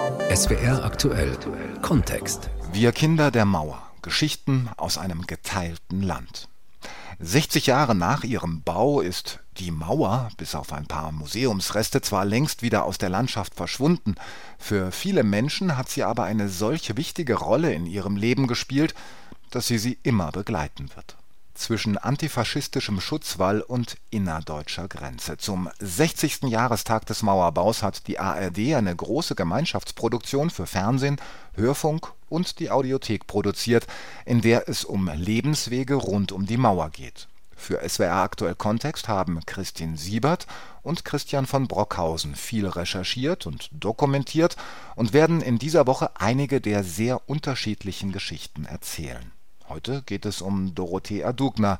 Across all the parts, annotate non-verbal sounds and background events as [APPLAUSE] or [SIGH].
SWR aktuell Kontext. Wir Kinder der Mauer. Geschichten aus einem geteilten Land. 60 Jahre nach ihrem Bau ist die Mauer, bis auf ein paar Museumsreste, zwar längst wieder aus der Landschaft verschwunden, für viele Menschen hat sie aber eine solche wichtige Rolle in ihrem Leben gespielt, dass sie sie immer begleiten wird zwischen antifaschistischem Schutzwall und innerdeutscher Grenze. Zum 60. Jahrestag des Mauerbaus hat die ARD eine große Gemeinschaftsproduktion für Fernsehen, Hörfunk und die Audiothek produziert, in der es um Lebenswege rund um die Mauer geht. Für SWR Aktuell Kontext haben Christine Siebert und Christian von Brockhausen viel recherchiert und dokumentiert und werden in dieser Woche einige der sehr unterschiedlichen Geschichten erzählen Heute geht es um Dorothee Adugner,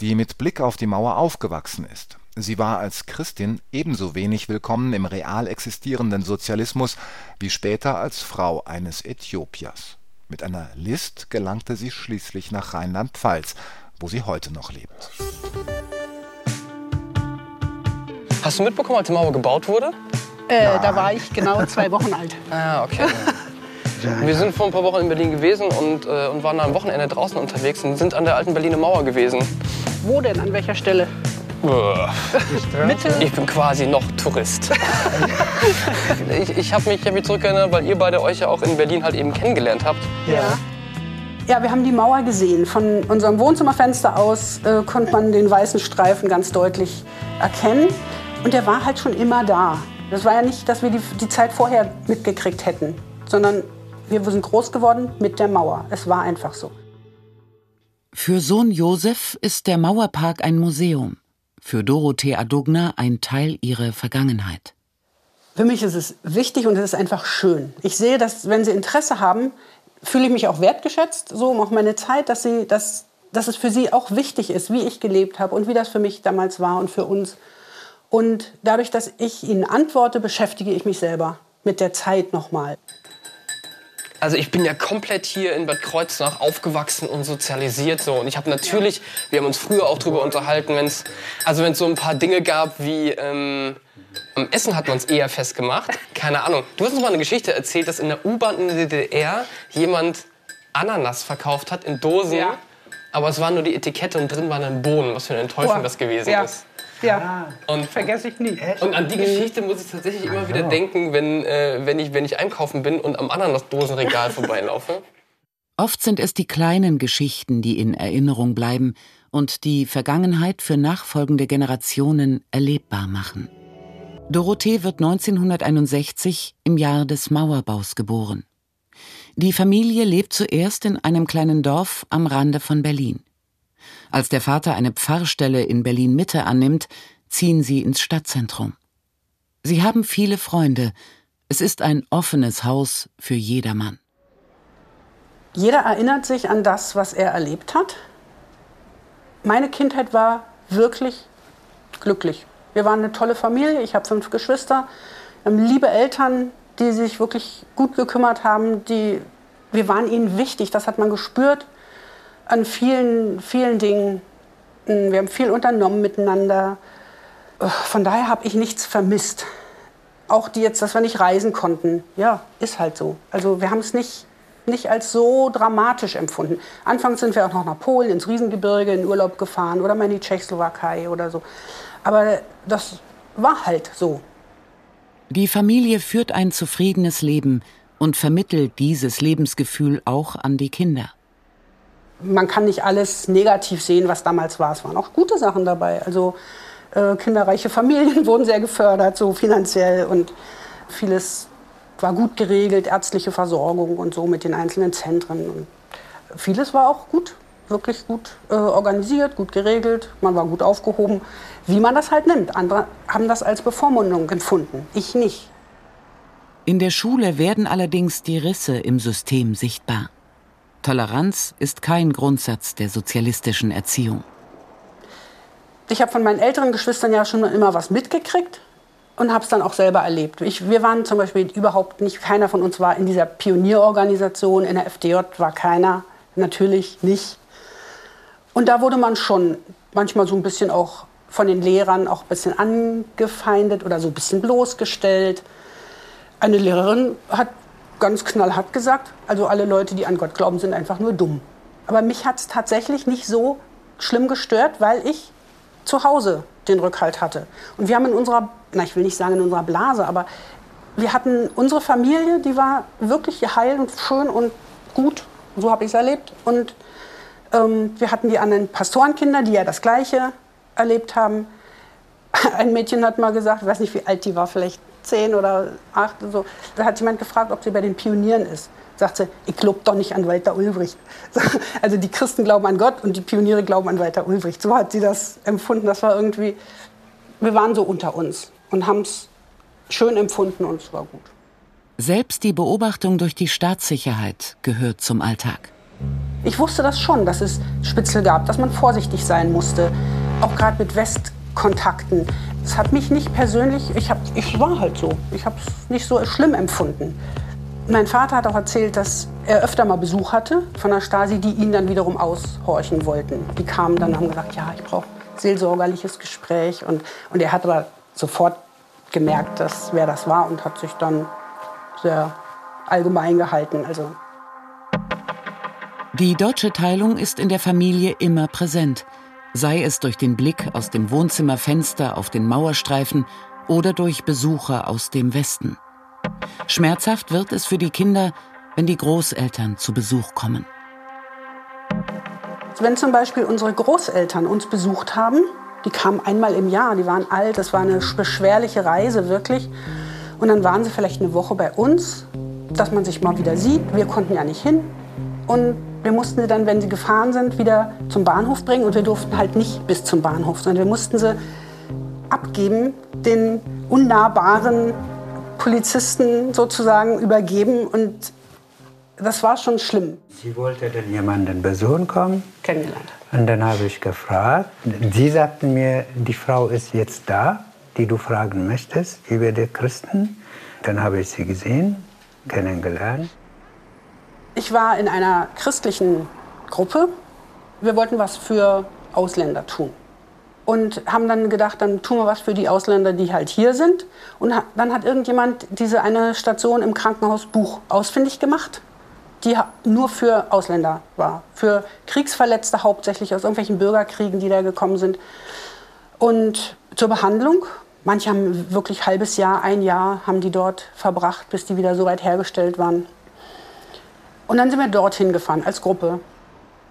die mit Blick auf die Mauer aufgewachsen ist. Sie war als Christin ebenso wenig willkommen im real existierenden Sozialismus wie später als Frau eines Äthiopiers. Mit einer List gelangte sie schließlich nach Rheinland-Pfalz, wo sie heute noch lebt. Hast du mitbekommen, als die Mauer gebaut wurde? Äh, da war ich genau [LAUGHS] zwei Wochen alt. Ah, okay. Wir sind vor ein paar Wochen in Berlin gewesen und, äh, und waren am Wochenende draußen unterwegs und sind an der alten Berliner Mauer gewesen. Wo denn? An welcher Stelle? Mitte? Ich bin quasi noch Tourist. [LAUGHS] ich ich habe mich, hab mich zurückerinnert, weil ihr beide euch ja auch in Berlin halt eben kennengelernt habt. Ja. Ja, wir haben die Mauer gesehen. Von unserem Wohnzimmerfenster aus äh, konnte man den weißen Streifen ganz deutlich erkennen. Und der war halt schon immer da. Das war ja nicht, dass wir die, die Zeit vorher mitgekriegt hätten, sondern wir sind groß geworden mit der Mauer. Es war einfach so. Für Sohn Josef ist der Mauerpark ein Museum. Für Dorothee Adugner ein Teil ihrer Vergangenheit. Für mich ist es wichtig und es ist einfach schön. Ich sehe, dass wenn Sie Interesse haben, fühle ich mich auch wertgeschätzt, so um auch meine Zeit, dass, sie, dass, dass es für Sie auch wichtig ist, wie ich gelebt habe und wie das für mich damals war und für uns. Und dadurch, dass ich Ihnen antworte, beschäftige ich mich selber mit der Zeit nochmal. Also ich bin ja komplett hier in Bad Kreuznach aufgewachsen und sozialisiert so. Und ich habe natürlich, wir haben uns früher auch drüber unterhalten, wenn es also wenn so ein paar Dinge gab wie ähm, am Essen hat man es eher festgemacht. Keine Ahnung. Du hast uns mal eine Geschichte erzählt, dass in der U-Bahn in der DDR jemand Ananas verkauft hat in Dosen. Ja. Aber es war nur die Etikette und drin waren dann Bohnen. Was für eine Enttäuschung oh, das gewesen ja. ist. Ja, und vergesse ich nie. Und an die Geschichte muss ich tatsächlich immer wieder denken, wenn, äh, wenn, ich, wenn ich einkaufen bin und am Ananasdosenregal [LAUGHS] vorbeilaufe. Oft sind es die kleinen Geschichten, die in Erinnerung bleiben und die Vergangenheit für nachfolgende Generationen erlebbar machen. Dorothee wird 1961 im Jahr des Mauerbaus geboren. Die Familie lebt zuerst in einem kleinen Dorf am Rande von Berlin. Als der Vater eine Pfarrstelle in Berlin Mitte annimmt, ziehen sie ins Stadtzentrum. Sie haben viele Freunde. Es ist ein offenes Haus für jedermann. Jeder erinnert sich an das, was er erlebt hat. Meine Kindheit war wirklich glücklich. Wir waren eine tolle Familie. Ich habe fünf Geschwister, liebe Eltern, die sich wirklich gut gekümmert haben. Die, wir waren ihnen wichtig. Das hat man gespürt an vielen, vielen Dingen. Wir haben viel unternommen miteinander. Von daher habe ich nichts vermisst. Auch die jetzt, dass wir nicht reisen konnten. Ja, ist halt so. Also wir haben es nicht, nicht als so dramatisch empfunden. Anfangs sind wir auch noch nach Polen, ins Riesengebirge, in Urlaub gefahren oder mal in die Tschechoslowakei oder so. Aber das war halt so. Die Familie führt ein zufriedenes Leben und vermittelt dieses Lebensgefühl auch an die Kinder man kann nicht alles negativ sehen, was damals war. Es waren auch gute Sachen dabei. Also äh, kinderreiche Familien [LAUGHS] wurden sehr gefördert, so finanziell und vieles war gut geregelt, ärztliche Versorgung und so mit den einzelnen Zentren. Und vieles war auch gut, wirklich gut äh, organisiert, gut geregelt, man war gut aufgehoben, wie man das halt nimmt. Andere haben das als Bevormundung empfunden, ich nicht. In der Schule werden allerdings die Risse im System sichtbar. Toleranz ist kein Grundsatz der sozialistischen Erziehung. Ich habe von meinen älteren Geschwistern ja schon immer was mitgekriegt und habe es dann auch selber erlebt. Ich, wir waren zum Beispiel überhaupt nicht, keiner von uns war in dieser Pionierorganisation, in der FDJ war keiner, natürlich nicht. Und da wurde man schon manchmal so ein bisschen auch von den Lehrern auch ein bisschen angefeindet oder so ein bisschen bloßgestellt. Eine Lehrerin hat ganz knallhart gesagt, also alle Leute, die an Gott glauben, sind einfach nur dumm. Aber mich hat es tatsächlich nicht so schlimm gestört, weil ich zu Hause den Rückhalt hatte. Und wir haben in unserer, na ich will nicht sagen in unserer Blase, aber wir hatten unsere Familie, die war wirklich heil und schön und gut. So habe ich es erlebt. Und ähm, wir hatten die anderen Pastorenkinder, die ja das Gleiche erlebt haben. [LAUGHS] Ein Mädchen hat mal gesagt, ich weiß nicht, wie alt die war, vielleicht zehn oder acht oder so. Da hat jemand gefragt, ob sie bei den Pionieren ist. Sagt sie, ich glaube doch nicht an Walter Ulbricht. [LAUGHS] Also die Christen glauben an Gott und die Pioniere glauben an Walter Ulbricht. So hat sie das empfunden. Das war irgendwie, wir waren so unter uns und haben es schön empfunden und es war gut. Selbst die Beobachtung durch die Staatssicherheit gehört zum Alltag. Ich wusste das schon, dass es Spitzel gab, dass man vorsichtig sein musste, auch gerade mit Westkontakten. Es hat mich nicht persönlich, ich, hab, ich war halt so, ich habe es nicht so schlimm empfunden. Mein Vater hat auch erzählt, dass er öfter mal Besuch hatte von der Stasi, die ihn dann wiederum aushorchen wollten. Die kamen dann und haben gesagt, ja, ich brauche seelsorgerliches Gespräch. Und, und er hat aber sofort gemerkt, dass, wer das war und hat sich dann sehr allgemein gehalten. Also die deutsche Teilung ist in der Familie immer präsent, sei es durch den Blick aus dem Wohnzimmerfenster auf den Mauerstreifen oder durch Besucher aus dem Westen. Schmerzhaft wird es für die Kinder, wenn die Großeltern zu Besuch kommen. Wenn zum Beispiel unsere Großeltern uns besucht haben, die kamen einmal im Jahr, die waren alt, das war eine beschwerliche Reise wirklich. Und dann waren sie vielleicht eine Woche bei uns, dass man sich mal wieder sieht. Wir konnten ja nicht hin. Und wir mussten sie dann, wenn sie gefahren sind, wieder zum Bahnhof bringen. Und wir durften halt nicht bis zum Bahnhof, sondern wir mussten sie abgeben, den unnahbaren Polizisten sozusagen übergeben. Und das war schon schlimm. Sie wollte dann jemanden besuchen kommen. Kennengelernt. Und dann habe ich gefragt. Sie sagten mir, die Frau ist jetzt da, die du fragen möchtest über die Christen. Dann habe ich sie gesehen, kennengelernt. Ich war in einer christlichen Gruppe. Wir wollten was für Ausländer tun. Und haben dann gedacht, dann tun wir was für die Ausländer, die halt hier sind. Und dann hat irgendjemand diese eine Station im Krankenhausbuch ausfindig gemacht, die nur für Ausländer war. Für Kriegsverletzte hauptsächlich aus irgendwelchen Bürgerkriegen, die da gekommen sind. Und zur Behandlung. Manche haben wirklich ein halbes Jahr, ein Jahr haben die dort verbracht, bis die wieder so weit hergestellt waren. Und dann sind wir dorthin gefahren als Gruppe.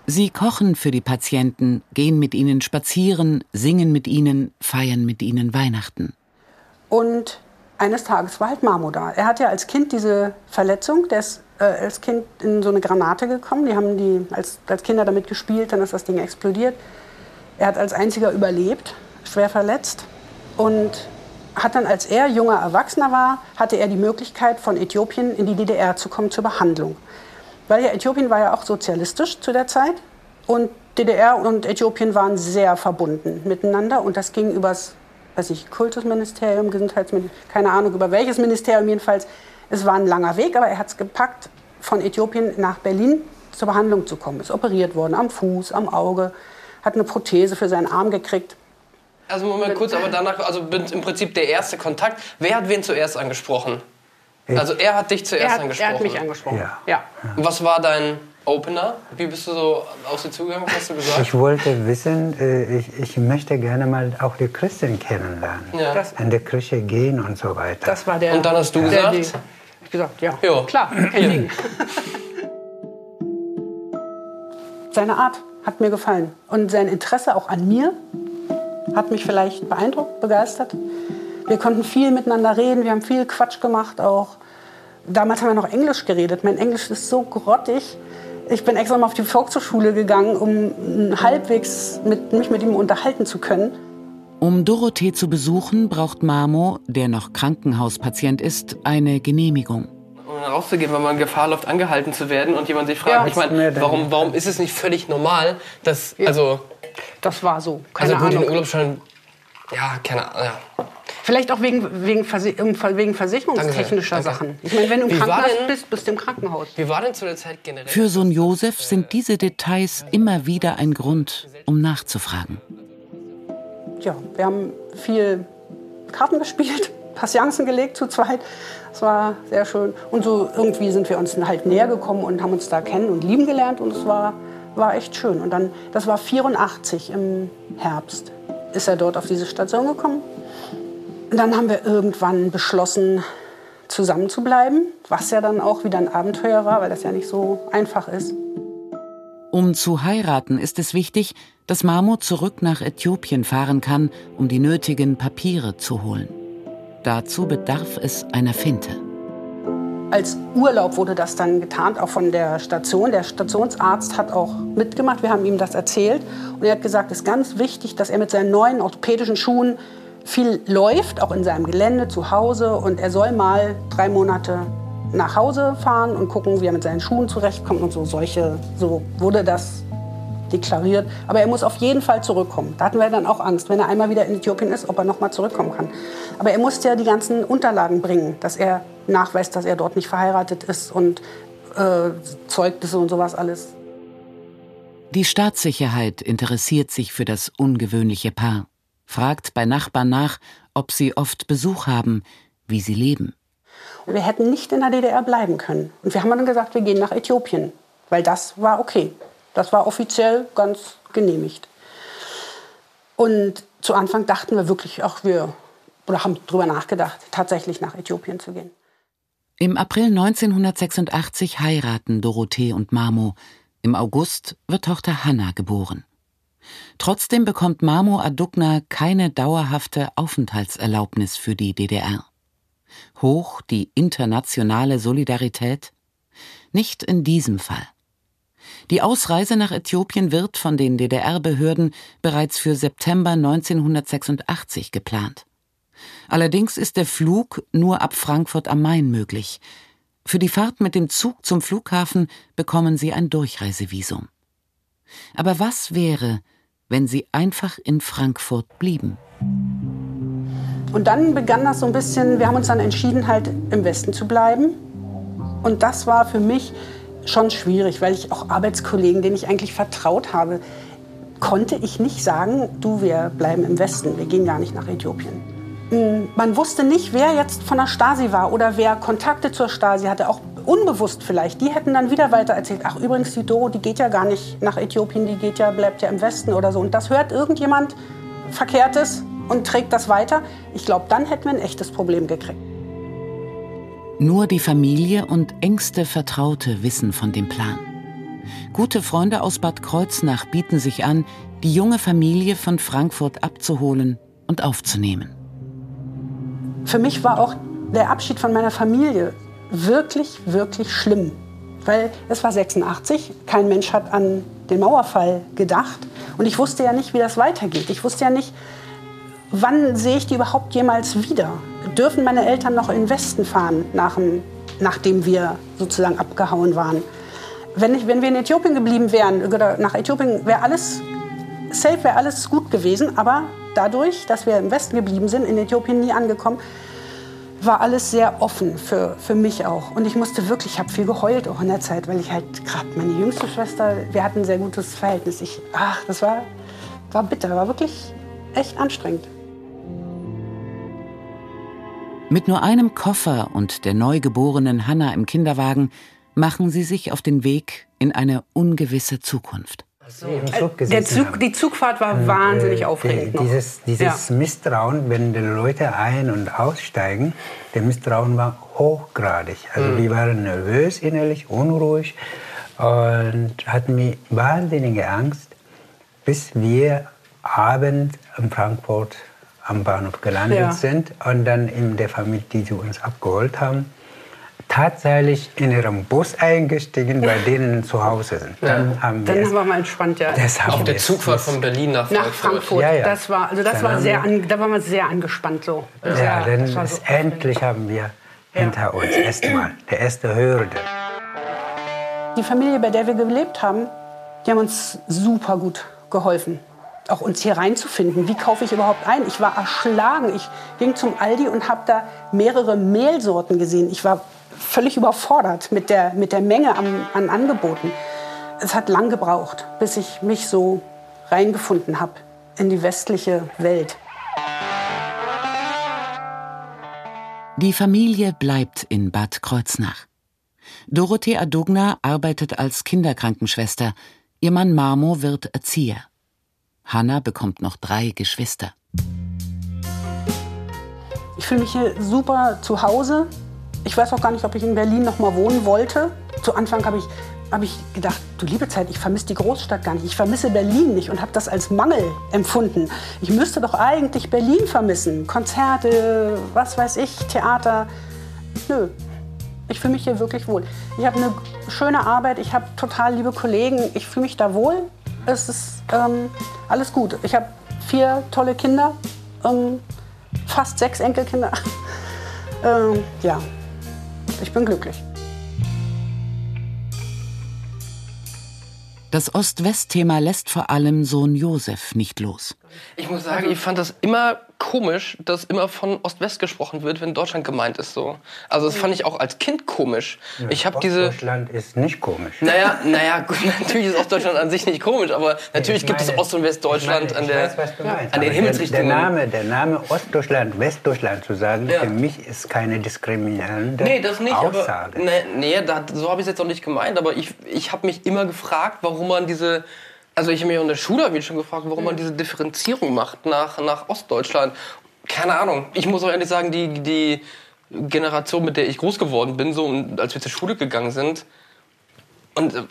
Sie kochen für die Patienten, gehen mit ihnen spazieren, singen mit ihnen, feiern mit ihnen Weihnachten. Und eines Tages war halt Marmo da. Er hatte ja als Kind diese Verletzung, der ist äh, als Kind in so eine Granate gekommen. Die haben die als, als Kinder damit gespielt, dann ist das Ding explodiert. Er hat als einziger überlebt, schwer verletzt. Und hat dann, als er junger Erwachsener war, hatte er die Möglichkeit, von Äthiopien in die DDR zu kommen zur Behandlung. Weil ja Äthiopien war ja auch sozialistisch zu der Zeit und DDR und Äthiopien waren sehr verbunden miteinander und das ging übers, weiß ich, Kultusministerium, Gesundheitsministerium, keine Ahnung über welches Ministerium jedenfalls. Es war ein langer Weg, aber er hat es gepackt, von Äthiopien nach Berlin zur Behandlung zu kommen. Ist operiert worden am Fuß, am Auge, hat eine Prothese für seinen Arm gekriegt. Also Moment kurz, aber danach, also im Prinzip der erste Kontakt. Wer hat wen zuerst angesprochen? Also er hat dich zuerst er hat, angesprochen. Er hat mich angesprochen. Ja. ja. Was war dein Opener? Wie bist du so auf sie zugegangen? Was hast du gesagt? Ich wollte wissen, äh, ich, ich möchte gerne mal auch die Christen kennenlernen. Ja. Das, In die Kirche gehen und so weiter. das war der. Und dann hast du der, gesagt? Ich gesagt, ja, Jo. klar, kein Ding. Seine Art hat mir gefallen und sein Interesse auch an mir hat mich vielleicht beeindruckt, begeistert. Wir konnten viel miteinander reden, wir haben viel Quatsch gemacht auch. Damals haben wir noch Englisch geredet. Mein Englisch ist so grottig. Ich bin extra mal auf die Volkshochschule gegangen, um halbwegs mit, mich mit ihm unterhalten zu können. Um Dorothee zu besuchen, braucht Mamo, der noch Krankenhauspatient ist, eine Genehmigung. Um rauszugehen, wenn man Gefahr läuft, angehalten zu werden und jemand sich fragt, Ja. ich meine, warum, warum ist es nicht völlig normal, dass, also, Das war so. Keine also gut, den Ahnung. Urlaubsschein, ja, keine Ahnung, ja. Vielleicht auch wegen, wegen, Versi wegen versicherungstechnischer Danke danke. Sachen. Ich meine, wenn du im Wie Krankenhaus denn- bist, bist du im Krankenhaus. Wie war denn zu der Zeit generell? Für Sohn Josef sind diese Details immer wieder ein Grund, um nachzufragen. Ja, wir haben viel Karten gespielt, [LAUGHS] Passianzen gelegt zu zweit. Es war sehr schön. Und so irgendwie sind wir uns halt näher gekommen und haben uns da kennen und lieben gelernt. Und es war, war echt schön. Und dann, das war 84 im Herbst, ist er dort auf diese Station gekommen. Dann haben wir irgendwann beschlossen, zusammen zu bleiben, was ja dann auch wieder ein Abenteuer war, weil das ja nicht so einfach ist. Um zu heiraten ist es wichtig, dass Mamo zurück nach Äthiopien fahren kann, um die nötigen Papiere zu holen. Dazu bedarf es einer Finte. Als Urlaub wurde das dann getarnt, auch von der Station. Der Stationsarzt hat auch mitgemacht. Wir haben ihm das erzählt. Und er hat gesagt, es ist ganz wichtig, dass er mit seinen neuen orthopädischen Schuhen viel läuft, auch in seinem Gelände zu Hause. Und er soll mal drei Monate nach Hause fahren und gucken, wie er mit seinen Schuhen zurechtkommt und so. Solche, so wurde das deklariert. Aber er muss auf jeden Fall zurückkommen. Da hatten wir dann auch Angst, wenn er einmal wieder in Äthiopien ist, ob er noch mal zurückkommen kann. Aber er musste ja die ganzen Unterlagen bringen, dass er nachweist, dass er dort nicht verheiratet ist und äh, Zeugnisse und sowas alles. Die Staatssicherheit interessiert sich für das ungewöhnliche Paar, fragt bei Nachbarn nach, ob sie oft Besuch haben, wie sie leben. Wir hätten nicht in der DDR bleiben können. Und wir haben dann gesagt, wir gehen nach Äthiopien, weil das war okay. Das war offiziell ganz genehmigt. Und zu Anfang dachten wir wirklich, ach, wir oder haben darüber nachgedacht, tatsächlich nach Äthiopien zu gehen. Im April 1986 heiraten Dorothee und Mamo. Im August wird Tochter Hanna geboren. Trotzdem bekommt Mamo Adugna keine dauerhafte Aufenthaltserlaubnis für die DDR. Hoch die internationale Solidarität? Nicht in diesem Fall. Die Ausreise nach Äthiopien wird von den DDR-Behörden bereits für September 1986 geplant. Allerdings ist der Flug nur ab Frankfurt am Main möglich. Für die Fahrt mit dem Zug zum Flughafen bekommen sie ein Durchreisevisum. Aber was wäre, wenn sie einfach in Frankfurt blieben? Und dann begann das so ein bisschen, wir haben uns dann entschieden, halt im Westen zu bleiben. Und das war für mich schon schwierig, weil ich auch Arbeitskollegen, denen ich eigentlich vertraut habe, konnte ich nicht sagen, du, wir bleiben im Westen, wir gehen gar nicht nach Äthiopien. Hm, man wusste nicht, wer jetzt von der Stasi war oder wer Kontakte zur Stasi hatte, auch unbewusst vielleicht. Die hätten dann wieder weiter erzählt, ach übrigens, die Doro, die geht ja gar nicht nach Äthiopien, die geht ja, bleibt ja im Westen oder so. Und das hört irgendjemand Verkehrtes und trägt das weiter. Ich glaube, dann hätten wir ein echtes Problem gekriegt. Nur die Familie und engste Vertraute wissen von dem Plan. Gute Freunde aus Bad Kreuznach bieten sich an, die junge Familie von Frankfurt abzuholen und aufzunehmen. Für mich war auch der Abschied von meiner Familie wirklich, wirklich schlimm. Weil es war 86, kein Mensch hat an den Mauerfall gedacht. Und ich wusste ja nicht, wie das weitergeht. Ich wusste ja nicht, wann sehe ich die überhaupt jemals wieder? Dürfen meine Eltern noch in den Westen fahren, nach dem, nachdem wir sozusagen abgehauen waren? Wenn, ich, wenn wir in Äthiopien geblieben wären, oder nach Äthiopien, wäre alles safe, wäre alles gut gewesen. Aber dadurch, dass wir im Westen geblieben sind, in Äthiopien nie angekommen, war alles sehr offen für, für mich auch. Und ich musste wirklich, ich habe viel geheult auch in der Zeit, weil ich halt gerade meine jüngste Schwester, wir hatten ein sehr gutes Verhältnis. Ich, ach, das war, war bitter, war wirklich echt anstrengend. Mit nur einem Koffer und der neugeborenen Hanna im Kinderwagen machen sie sich auf den Weg in eine ungewisse Zukunft. So. Äh, der Zug, die Zugfahrt war und, wahnsinnig äh, aufregend. Äh, dieses, dieses ja. Misstrauen, wenn die Leute ein- und aussteigen, der Misstrauen war hochgradig. Also mhm. wir waren nervös innerlich, unruhig und hatten mir wahnsinnige Angst, bis wir abend in Frankfurt am Bahnhof gelandet ja. sind und dann in der Familie, die sie uns abgeholt haben, tatsächlich in ihrem Bus eingestiegen, bei denen zu Hause sind. Dann ja. haben wir dann war mal entspannt, ja. Auf der Zugfahrt von Berlin nach Frankfurt. Nach Frankfurt. Ja, ja. Das war, also das war sehr, an, da war man sehr angespannt so. Ja, ja dann so endlich haben wir hinter uns erstmal der erste Hürde. Die Familie, bei der wir gelebt haben, die haben uns super gut geholfen auch uns hier reinzufinden. Wie kaufe ich überhaupt ein? Ich war erschlagen. Ich ging zum Aldi und habe da mehrere Mehlsorten gesehen. Ich war völlig überfordert mit der, mit der Menge an, an Angeboten. Es hat lang gebraucht, bis ich mich so reingefunden habe in die westliche Welt. Die Familie bleibt in Bad Kreuznach. Dorothee Adugna arbeitet als Kinderkrankenschwester. Ihr Mann Marmo wird Erzieher. Hanna bekommt noch drei Geschwister. Ich fühle mich hier super zu Hause. Ich weiß auch gar nicht, ob ich in Berlin noch mal wohnen wollte. Zu Anfang habe ich, hab ich gedacht, du liebe Zeit, ich vermisse die Großstadt gar nicht. Ich vermisse Berlin nicht und habe das als Mangel empfunden. Ich müsste doch eigentlich Berlin vermissen. Konzerte, was weiß ich, Theater. Nö, ich fühle mich hier wirklich wohl. Ich habe eine schöne Arbeit, ich habe total liebe Kollegen, ich fühle mich da wohl. Es ist ähm, alles gut. Ich habe vier tolle Kinder, ähm, fast sechs Enkelkinder. [LAUGHS] ähm, ja, ich bin glücklich. Das Ost-West-Thema lässt vor allem Sohn Josef nicht los. Ich muss sagen, ich fand das immer komisch, dass immer von Ost-West gesprochen wird, wenn Deutschland gemeint ist so. Also das fand ich auch als Kind komisch. Ja, ich habe diese Ostdeutschland ist nicht komisch. Naja, naja, gut, [LAUGHS] natürlich ist Ostdeutschland an sich nicht komisch, aber natürlich Ich gibt es meine- Ost- und Westdeutschland meine, an der weiß, meinst, an den Himmelsrichtungen. der Name, der Name Ostdeutschland, Westdeutschland zu sagen, Ja. für mich ist keine diskriminierende Nee, das nicht, Aussage. aber nee, nee da, so habe ich es jetzt auch nicht gemeint, aber ich, ich habe mich immer gefragt, warum man diese also ich habe mich auch in der Schule hab ich schon gefragt, warum man diese Differenzierung macht nach, nach Ostdeutschland. Keine Ahnung. Ich muss auch ehrlich sagen, die, die Generation, mit der ich groß geworden bin, so und als wir zur Schule gegangen sind, und äh,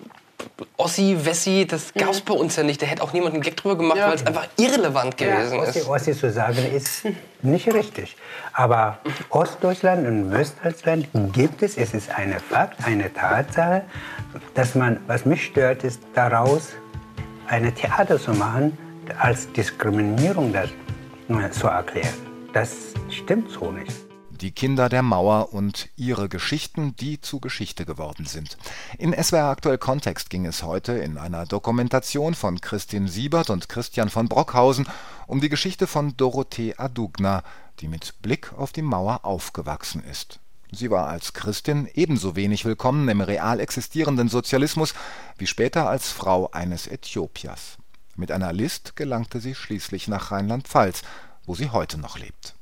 Ossi, Wessi, das gab es bei uns ja nicht. Da hätte auch niemand einen Gag drüber gemacht, Ja. weil es einfach irrelevant gewesen Ossi, ist. Ossi zu sagen ist nicht richtig. Aber Ostdeutschland und Westdeutschland gibt es. Es ist eine Fakt, eine Tatsache, dass man, was mich stört, ist daraus eine Theater zu machen, als Diskriminierung das äh, zu erklären. Das stimmt so nicht. Die Kinder der Mauer und ihre Geschichten, die zu Geschichte geworden sind. In SWR Aktuell Kontext ging es heute in einer Dokumentation von Christin Siebert und Christian von Brockhausen um die Geschichte von Dorothee Adugna, die mit Blick auf die Mauer aufgewachsen ist. Sie war als Christin ebenso wenig willkommen im real existierenden Sozialismus wie später als Frau eines Äthiopiers. Mit einer List gelangte sie schließlich nach Rheinland-Pfalz, wo sie heute noch lebt